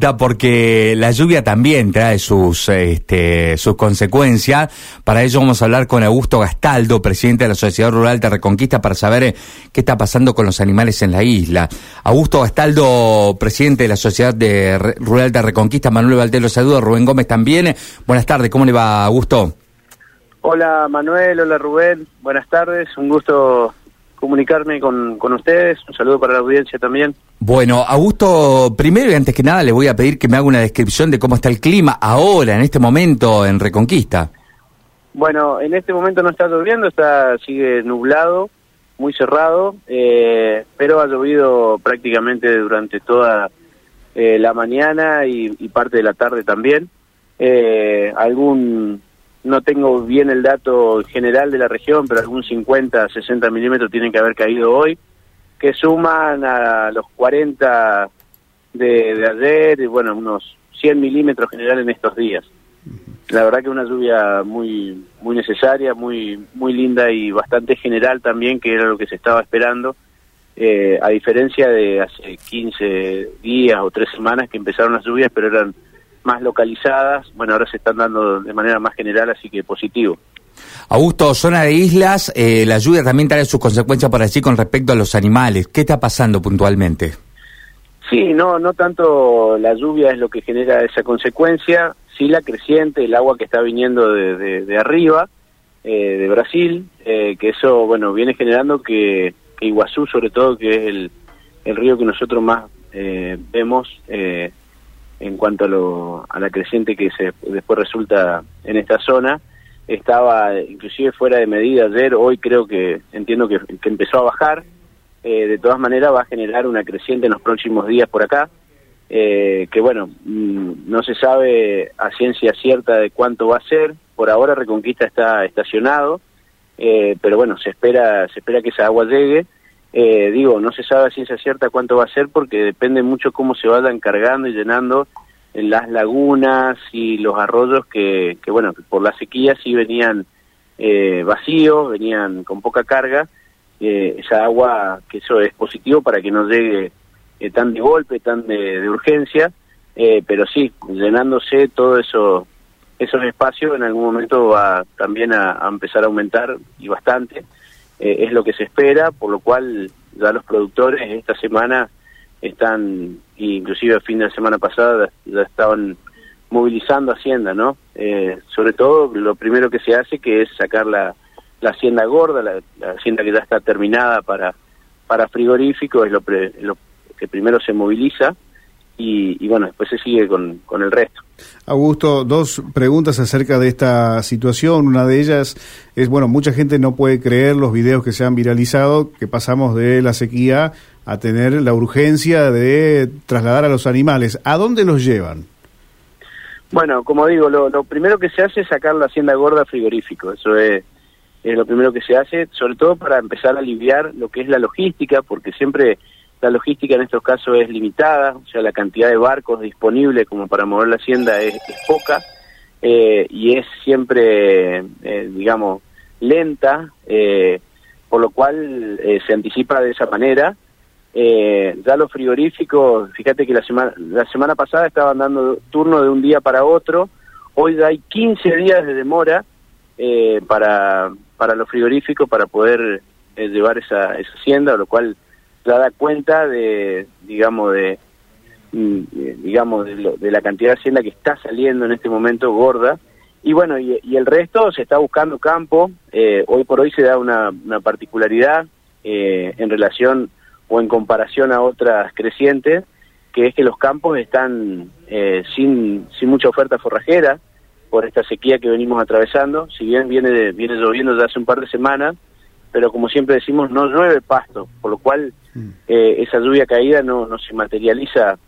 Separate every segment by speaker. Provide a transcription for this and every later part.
Speaker 1: porque la lluvia también trae sus, este, sus consecuencias. Para ello vamos a hablar con Augusto Gastaldo, presidente de la Sociedad Rural de Reconquista, para saber eh, qué está pasando con los animales en la isla. Augusto Gastaldo, presidente de la Sociedad de Rural de Reconquista, Manuel Valdés los saluda, Rubén Gómez también. Buenas tardes, ¿cómo le va, Augusto?
Speaker 2: Hola Manuel, hola Rubén, buenas tardes, un gusto comunicarme con, con ustedes. Un saludo para la audiencia también.
Speaker 1: Bueno, Augusto, primero y antes que nada le voy a pedir que me haga una descripción de cómo está el clima ahora, en este momento, en Reconquista.
Speaker 2: Bueno, en este momento no está lloviendo, está sigue nublado, muy cerrado, eh, pero ha llovido prácticamente durante toda eh, la mañana y, parte de la tarde también. Eh, algún no tengo bien el dato general de la región, pero algún 50, 60 milímetros tienen que haber caído hoy, que suman a los 40 de, ayer y bueno, unos 100 milímetros general en estos días. La verdad que una lluvia muy muy necesaria, muy muy linda y bastante general también, que era lo que se estaba esperando, eh, a diferencia de hace 15 días o tres semanas que empezaron las lluvias, pero eran más localizadas, bueno, ahora se están dando de manera más general, así que positivo.
Speaker 1: Augusto, zona de islas, eh, la lluvia también trae sus consecuencias para allí con respecto a los animales. ¿Qué está pasando puntualmente?
Speaker 2: Sí, no, no tanto la lluvia es lo que genera esa consecuencia, sí la creciente, el agua que está viniendo de, de, arriba, eh, de Brasil, eh, que eso, bueno, viene generando que, que, Iguazú, sobre todo, que es el, el río que nosotros más vemos, en cuanto a, lo, a la creciente que se después resulta en esta zona. Estaba inclusive fuera de medida ayer, hoy creo que entiendo que, empezó a bajar. Eh, de todas maneras va a generar una creciente en los próximos días por acá, eh, que bueno, mm, no se sabe a ciencia cierta de cuánto va a ser. Por ahora Reconquista está estacionado, eh, pero bueno, se espera, se espera que esa agua llegue. Eh, digo, no se sabe a ciencia cierta cuánto va a ser porque depende mucho cómo se vayan cargando y llenando en las lagunas y los arroyos que, que bueno, por la sequía sí venían eh, vacíos, venían con poca carga. Eh, esa agua, que eso es positivo para que no llegue eh, tan de golpe, tan de, urgencia, pero sí, llenándose todo eso esos espacios en algún momento va también a empezar a aumentar y bastante. Eh, es lo que se espera, por lo cual ya los productores esta semana están, inclusive a fin de semana pasada, ya estaban movilizando Hacienda, ¿no? Eh, sobre todo lo primero que se hace que es sacar la, la Hacienda gorda, la, Hacienda que ya está terminada para, para frigorífico, es lo, lo que primero se moviliza y, bueno, después se sigue con, con el resto.
Speaker 3: Augusto, dos preguntas acerca de esta situación. Una de ellas es, bueno, mucha gente no puede creer los videos que se han viralizado, que pasamos de la sequía a tener la urgencia de trasladar a los animales. ¿A dónde los llevan?
Speaker 2: Bueno, como digo, lo, lo primero que se hace es sacar la hacienda gorda frigorífico. Eso es, es lo primero que se hace, sobre todo para empezar a aliviar lo que es la logística, porque siempre la logística en estos casos es limitada, o sea, la cantidad de barcos disponibles como para mover la hacienda es, poca eh, y es siempre, eh, digamos, lenta, eh, por lo cual se anticipa de esa manera. ya los frigoríficos, fíjate que la semana, la semana pasada estaban dando turno de un día para otro, hoy hay 15 días de demora para, para los frigoríficos para poder llevar esa, esa hacienda, lo cual ya da cuenta de, digamos, de, mm, digamos, de, la cantidad de hacienda que está saliendo en este momento gorda. Y bueno, y, el resto se está buscando campo. Eh, hoy por hoy se da una, una particularidad eh, en relación o en comparación a otras crecientes, que es que los campos están eh, sin, sin mucha oferta forrajera por esta sequía que venimos atravesando. Si bien viene, viene lloviendo ya hace un par de semanas, pero como siempre decimos, no llueve pasto, por lo cual mm. eh, esa lluvia caída no, no se materializa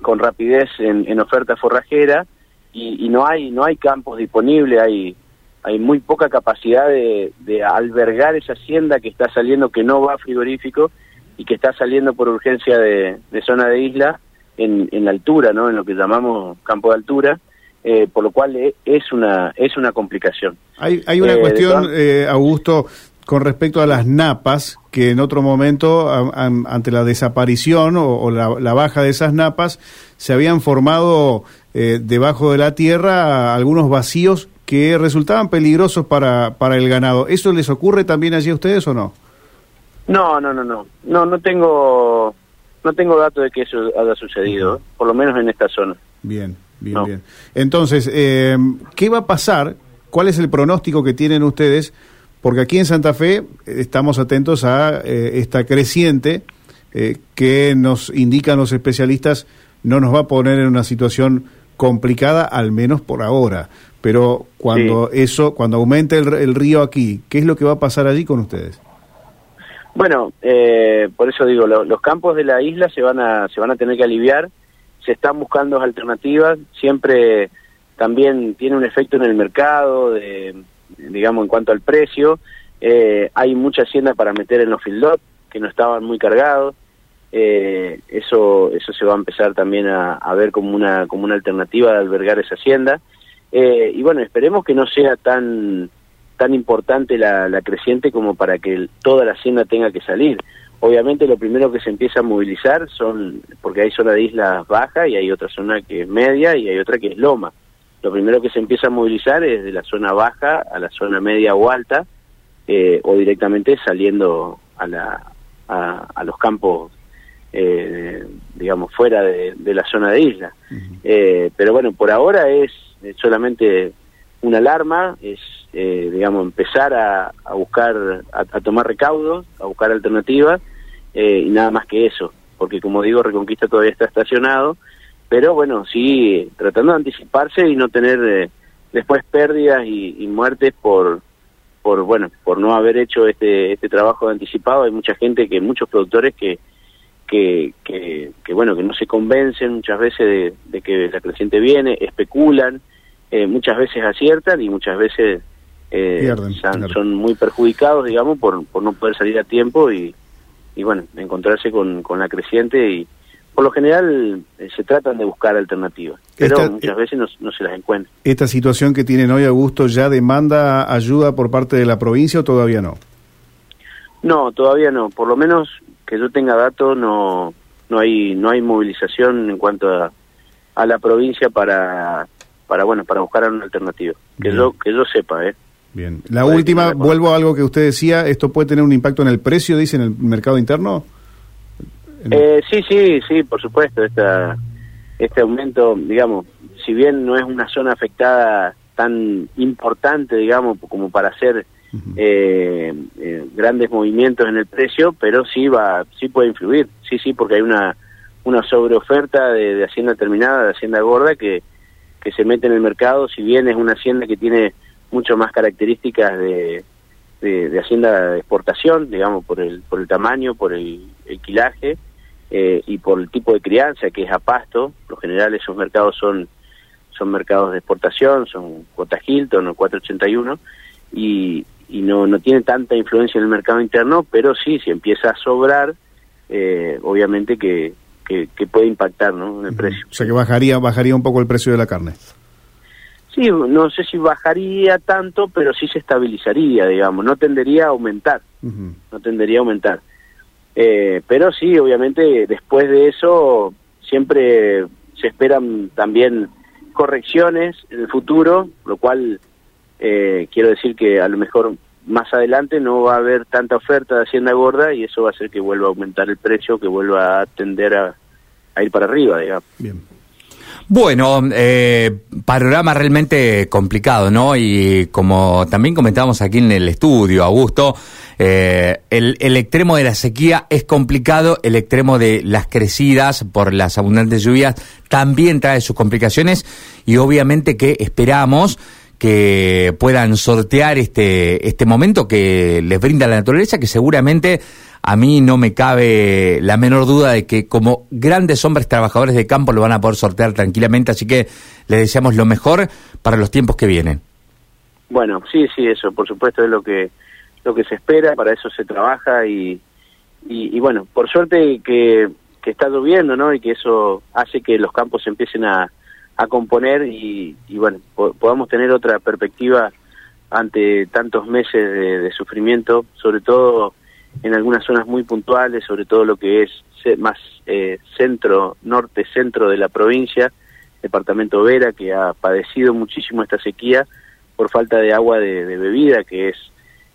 Speaker 2: con rapidez en, en oferta forrajera y, y, no hay no hay campos disponibles, hay hay muy poca capacidad de, de, albergar esa hacienda que está saliendo, que no va a frigorífico y que está saliendo por urgencia de, de zona de isla en, en la altura, ¿no? en lo que llamamos campo de altura eh, por lo cual eh, es una es una complicación.
Speaker 3: Hay, hay una eh, cuestión, Augusto, con respecto a las napas, que en otro momento, ante la desaparición o, la, baja de esas napas, se habían formado eh, debajo de la tierra algunos vacíos que resultaban peligrosos para, para el ganado. ¿Eso les ocurre también allí a ustedes o no?
Speaker 2: No, no, no, no. No, no tengo, no tengo datos de que eso haya sucedido, por lo menos en esta zona.
Speaker 3: Bien, bien, bien. Entonces, eh, ¿qué va a pasar? ¿Cuál es el pronóstico que tienen ustedes? Porque aquí en Santa Fe eh, estamos atentos a eh, esta creciente que nos indican los especialistas no nos va a poner en una situación complicada, al menos por ahora. Pero cuando eso, cuando aumente el, río aquí, ¿qué es lo que va a pasar allí con ustedes?
Speaker 2: Bueno, eh, por eso digo, los campos de la isla se van a se van a tener que aliviar, se están buscando alternativas, siempre también tiene un efecto en el mercado, de, digamos en cuanto al precio, eh, hay mucha hacienda para meter en los field que no estaban muy cargados, eh, eso eso se va a empezar también a, ver como una como una alternativa de albergar esa hacienda. Eh, y bueno esperemos que no sea tan tan importante la, la creciente como para que toda la hacienda tenga que salir. Obviamente lo primero que se empieza a movilizar son porque hay zona de islas baja y hay otra zona que es media y hay otra que es loma lo primero que se empieza a movilizar es de la zona baja a la zona media o alta eh, o directamente saliendo a la a, a los campos eh, digamos, fuera de, la zona de isla. Eh, pero bueno, por ahora es solamente una alarma, es, eh, digamos, empezar a, buscar, a, tomar recaudos, a buscar alternativas, y nada más que eso, porque como digo, Reconquista todavía está estacionado, pero bueno, sí, tratando de anticiparse y no tener después pérdidas y, muertes por por bueno por no haber hecho este este trabajo anticipado. Hay mucha gente que muchos productores que que, que, bueno, que no se convencen muchas veces de, que la creciente viene, especulan, eh, muchas veces aciertan y muchas veces eh, son, muy perjudicados, digamos, por, por no poder salir a tiempo y, y bueno, encontrarse con, con la creciente y por lo general eh, se tratan de buscar alternativas, pero muchas veces no, no, se las encuentran.
Speaker 3: ¿Esta situación que tienen hoy, Augusto, ya demanda ayuda por parte de la provincia o todavía no?
Speaker 2: No, todavía no. Por lo menos que yo tenga datos no no hay no hay movilización en cuanto a, a la provincia para para bueno para buscar una alternativa que yo que yo sepa eh
Speaker 3: bien la última vuelvo a algo que usted decía esto puede tener un impacto en el precio dice en el mercado interno
Speaker 2: eh, sí sí sí por supuesto esta este aumento digamos si bien no es una zona afectada tan importante digamos como para hacer eh, eh, grandes movimientos en el precio, pero sí va, sí puede influir, sí, sí, porque hay una una sobreoferta de, de hacienda terminada, de hacienda gorda que, que se mete en el mercado, si bien es una hacienda que tiene mucho más características de, de, hacienda de exportación, digamos, por el, por el tamaño, por el, el quilaje eh, y por el tipo de crianza que es a pasto. Por lo general esos mercados son, son mercados de exportación, son cuota Hilton o 481 y, y no, no tiene tanta influencia en el mercado interno, pero sí, si empieza a sobrar, eh, obviamente que, que, puede impactar ¿no? en el precio.
Speaker 3: O sea que bajaría, bajaría un poco el precio de la carne.
Speaker 2: Sí, no sé si bajaría tanto, pero sí se estabilizaría, digamos, no tendería a aumentar, no tendería a aumentar. Eh, pero sí, obviamente, después de eso, siempre se esperan también correcciones en el futuro, lo cual eh, quiero decir que a lo mejor más adelante no va a haber tanta oferta de Hacienda Gorda y eso va a hacer que vuelva a aumentar el precio, que vuelva a tender a, ir para arriba, digamos. Bien.
Speaker 1: Bueno, eh, panorama realmente complicado, ¿no? Y como también comentamos aquí en el estudio, Augusto, eh, el, el, extremo de la sequía es complicado, el extremo de las crecidas por las abundantes lluvias también trae sus complicaciones y obviamente que esperamos que puedan sortear este, este momento que les brinda la naturaleza, que seguramente a mí no me cabe la menor duda de que como grandes hombres trabajadores de campo lo van a poder sortear tranquilamente, así que les deseamos lo mejor para los tiempos que vienen.
Speaker 2: Bueno, sí, sí, eso, por supuesto es lo que lo que se espera, para eso se trabaja y, y, bueno, por suerte que, que está lloviendo, ¿no? Y que eso hace que los campos empiecen a, componer y, bueno, podamos tener otra perspectiva ante tantos meses de, sufrimiento, sobre todo en algunas zonas muy puntuales, sobre todo lo que es más eh, centro, norte, centro de la provincia, departamento Vera, que ha padecido muchísimo esta sequía por falta de agua de, bebida, que es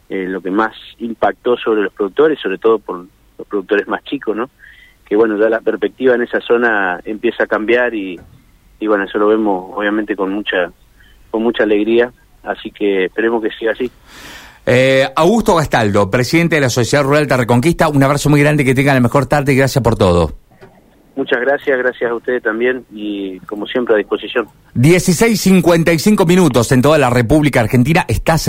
Speaker 2: eh, lo que más impactó sobre los productores, sobre todo por los productores más chicos, ¿no? Que bueno, ya la perspectiva en esa zona empieza a cambiar y, y bueno, eso lo vemos obviamente con mucha, con mucha alegría, así que esperemos que siga así.
Speaker 1: Eh, Augusto Gastaldo, presidente de la Sociedad Rural de Reconquista, un abrazo muy grande, que tenga la mejor tarde y gracias por todo.
Speaker 2: Muchas gracias, gracias a ustedes también y como siempre a disposición.
Speaker 1: 16.55 minutos en toda la República Argentina. Estás